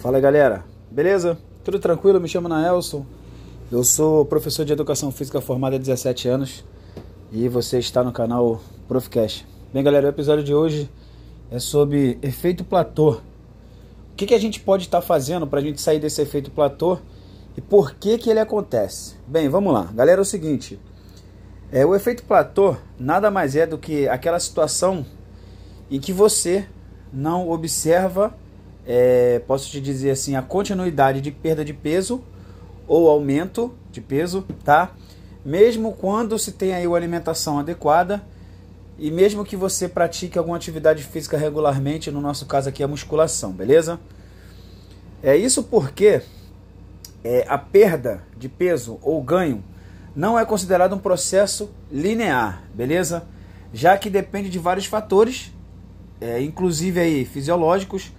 Fala galera, beleza? Tudo tranquilo? Me chamo Naelson. Eu sou professor de educação física formado há 17 anos e você está no canal Profcast. Bem, galera, o episódio de hoje é sobre efeito platô. O que, que a gente pode estar fazendo para a gente sair desse efeito platô e por que, que ele acontece? Bem, vamos lá. Galera, é o seguinte: é, o efeito platô nada mais é do que aquela situação em que você não observa é, posso te dizer assim, a continuidade de perda de peso ou aumento de peso, tá? Mesmo quando se tem aí uma alimentação adequada e mesmo que você pratique alguma atividade física regularmente, no nosso caso aqui a musculação, beleza? É isso porque é, a perda de peso ou ganho não é considerado um processo linear, beleza? Já que depende de vários fatores, é, inclusive aí fisiológicos,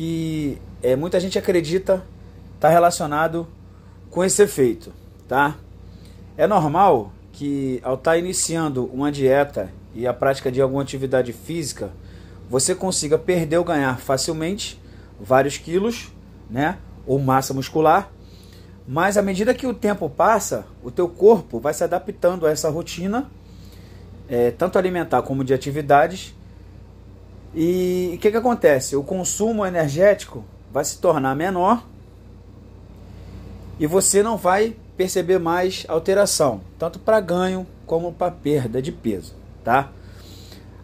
que é, muita gente acredita está relacionado com esse efeito, tá? É normal que ao estar tá iniciando uma dieta e a prática de alguma atividade física, você consiga perder ou ganhar facilmente vários quilos, né? Ou massa muscular. Mas à medida que o tempo passa, o teu corpo vai se adaptando a essa rotina, é, tanto alimentar como de atividades, e o que, que acontece? O consumo energético vai se tornar menor e você não vai perceber mais alteração, tanto para ganho como para perda de peso, tá?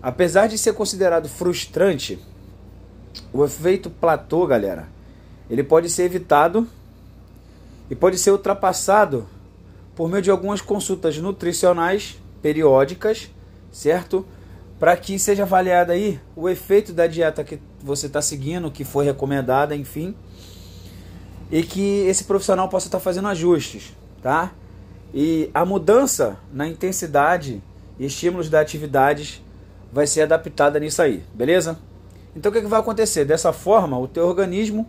Apesar de ser considerado frustrante, o efeito platô, galera, ele pode ser evitado e pode ser ultrapassado por meio de algumas consultas nutricionais periódicas, certo? Para que seja avaliado aí o efeito da dieta que você está seguindo, que foi recomendada, enfim, e que esse profissional possa estar tá fazendo ajustes, tá? E a mudança na intensidade e estímulos da atividades vai ser adaptada nisso aí, beleza? Então o que, que vai acontecer? Dessa forma, o teu organismo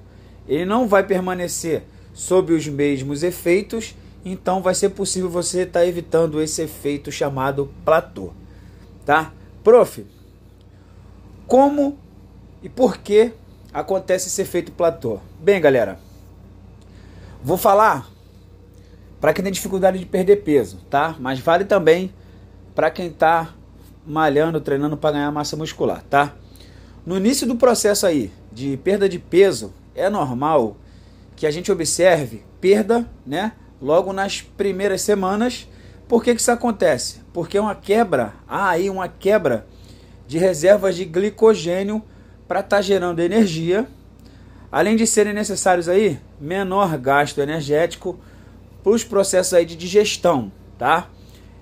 ele não vai permanecer sob os mesmos efeitos, então vai ser possível você estar tá evitando esse efeito chamado platô, tá? Prof, como e por que acontece esse efeito platô? Bem, galera, vou falar para quem tem dificuldade de perder peso, tá? Mas vale também para quem está malhando, treinando para ganhar massa muscular, tá? No início do processo aí de perda de peso, é normal que a gente observe perda, né? Logo nas primeiras semanas por que, que isso acontece? Porque é uma quebra, há aí uma quebra de reservas de glicogênio para estar tá gerando energia, além de serem necessários aí menor gasto energético para os processos aí de digestão, tá?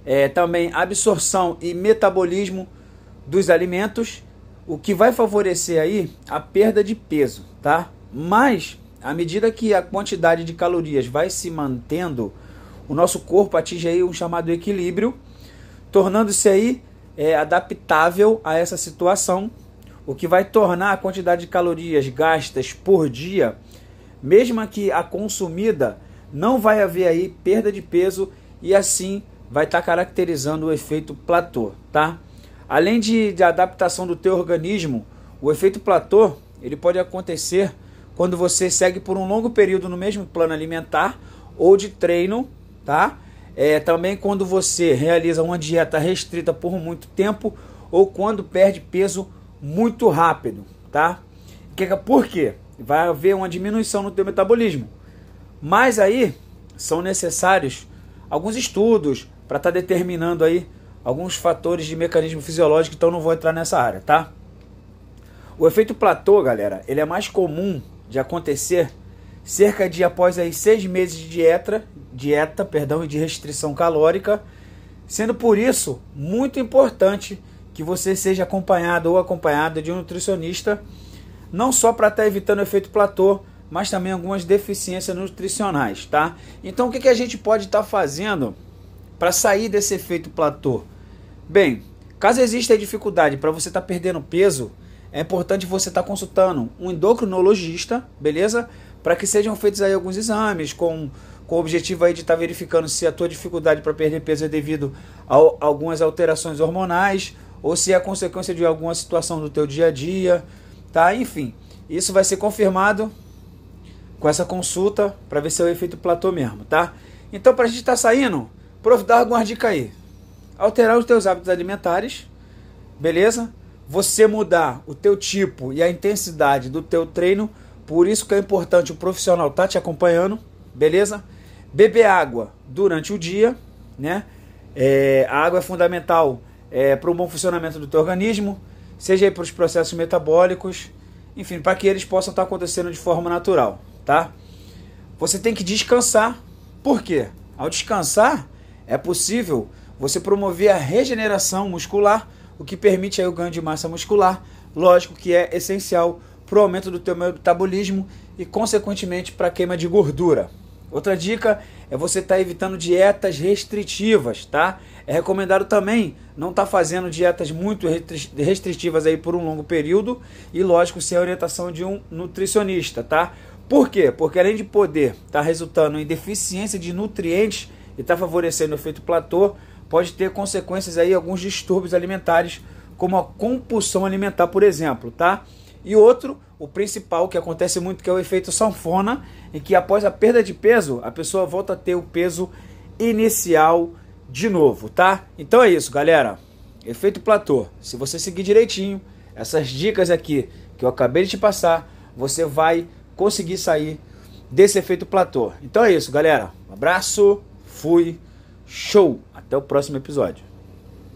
É, também absorção e metabolismo dos alimentos, o que vai favorecer aí a perda de peso, tá? Mas à medida que a quantidade de calorias vai se mantendo o nosso corpo atinge aí um chamado equilíbrio, tornando-se aí é, adaptável a essa situação, o que vai tornar a quantidade de calorias gastas por dia, mesmo que a consumida, não vai haver aí perda de peso e assim vai estar tá caracterizando o efeito platô, tá? Além de, de adaptação do teu organismo, o efeito platô ele pode acontecer quando você segue por um longo período no mesmo plano alimentar ou de treino tá? É, também quando você realiza uma dieta restrita por muito tempo ou quando perde peso muito rápido, tá? Por quê? Vai haver uma diminuição no teu metabolismo. Mas aí são necessários alguns estudos para estar tá determinando aí alguns fatores de mecanismo fisiológico, então não vou entrar nessa área, tá? O efeito platô, galera, ele é mais comum de acontecer cerca de após aí seis meses de dieta, dieta, perdão, e de restrição calórica, sendo por isso muito importante que você seja acompanhado ou acompanhada de um nutricionista, não só para estar tá evitando o efeito platô, mas também algumas deficiências nutricionais, tá? Então o que, que a gente pode estar tá fazendo para sair desse efeito platô? Bem, caso exista dificuldade para você estar tá perdendo peso, é importante você estar tá consultando um endocrinologista, beleza? Para que sejam feitos aí alguns exames com, com o objetivo aí de estar tá verificando se a tua dificuldade para perder peso é devido a, algumas alterações hormonais ou se é consequência de alguma situação do teu dia a dia, tá? Enfim, isso vai ser confirmado com essa consulta para ver se é o efeito platô mesmo, tá? Então, para a gente estar tá saindo, prof, dá alguma dica aí. Alterar os teus hábitos alimentares, beleza? Você mudar o teu tipo e a intensidade do teu treino, por isso que é importante o profissional estar tá te acompanhando, beleza? Beber água durante o dia, né? É, a água é fundamental é, para o bom funcionamento do teu organismo, seja para os processos metabólicos, enfim, para que eles possam estar tá acontecendo de forma natural, tá? Você tem que descansar. Por quê? Ao descansar, é possível você promover a regeneração muscular, o que permite aí o ganho de massa muscular, lógico que é essencial para o aumento do teu metabolismo e, consequentemente, para a queima de gordura. Outra dica é você estar tá evitando dietas restritivas, tá? É recomendado também não estar tá fazendo dietas muito restritivas aí por um longo período e, lógico, sem a orientação de um nutricionista, tá? Por quê? Porque além de poder estar tá resultando em deficiência de nutrientes e estar tá favorecendo o efeito platô, pode ter consequências aí alguns distúrbios alimentares, como a compulsão alimentar, por exemplo, tá? E outro, o principal que acontece muito, que é o efeito sanfona, em que após a perda de peso, a pessoa volta a ter o peso inicial de novo, tá? Então é isso, galera. Efeito platô. Se você seguir direitinho essas dicas aqui que eu acabei de te passar, você vai conseguir sair desse efeito platô. Então é isso, galera. Um abraço, fui, show. Até o próximo episódio.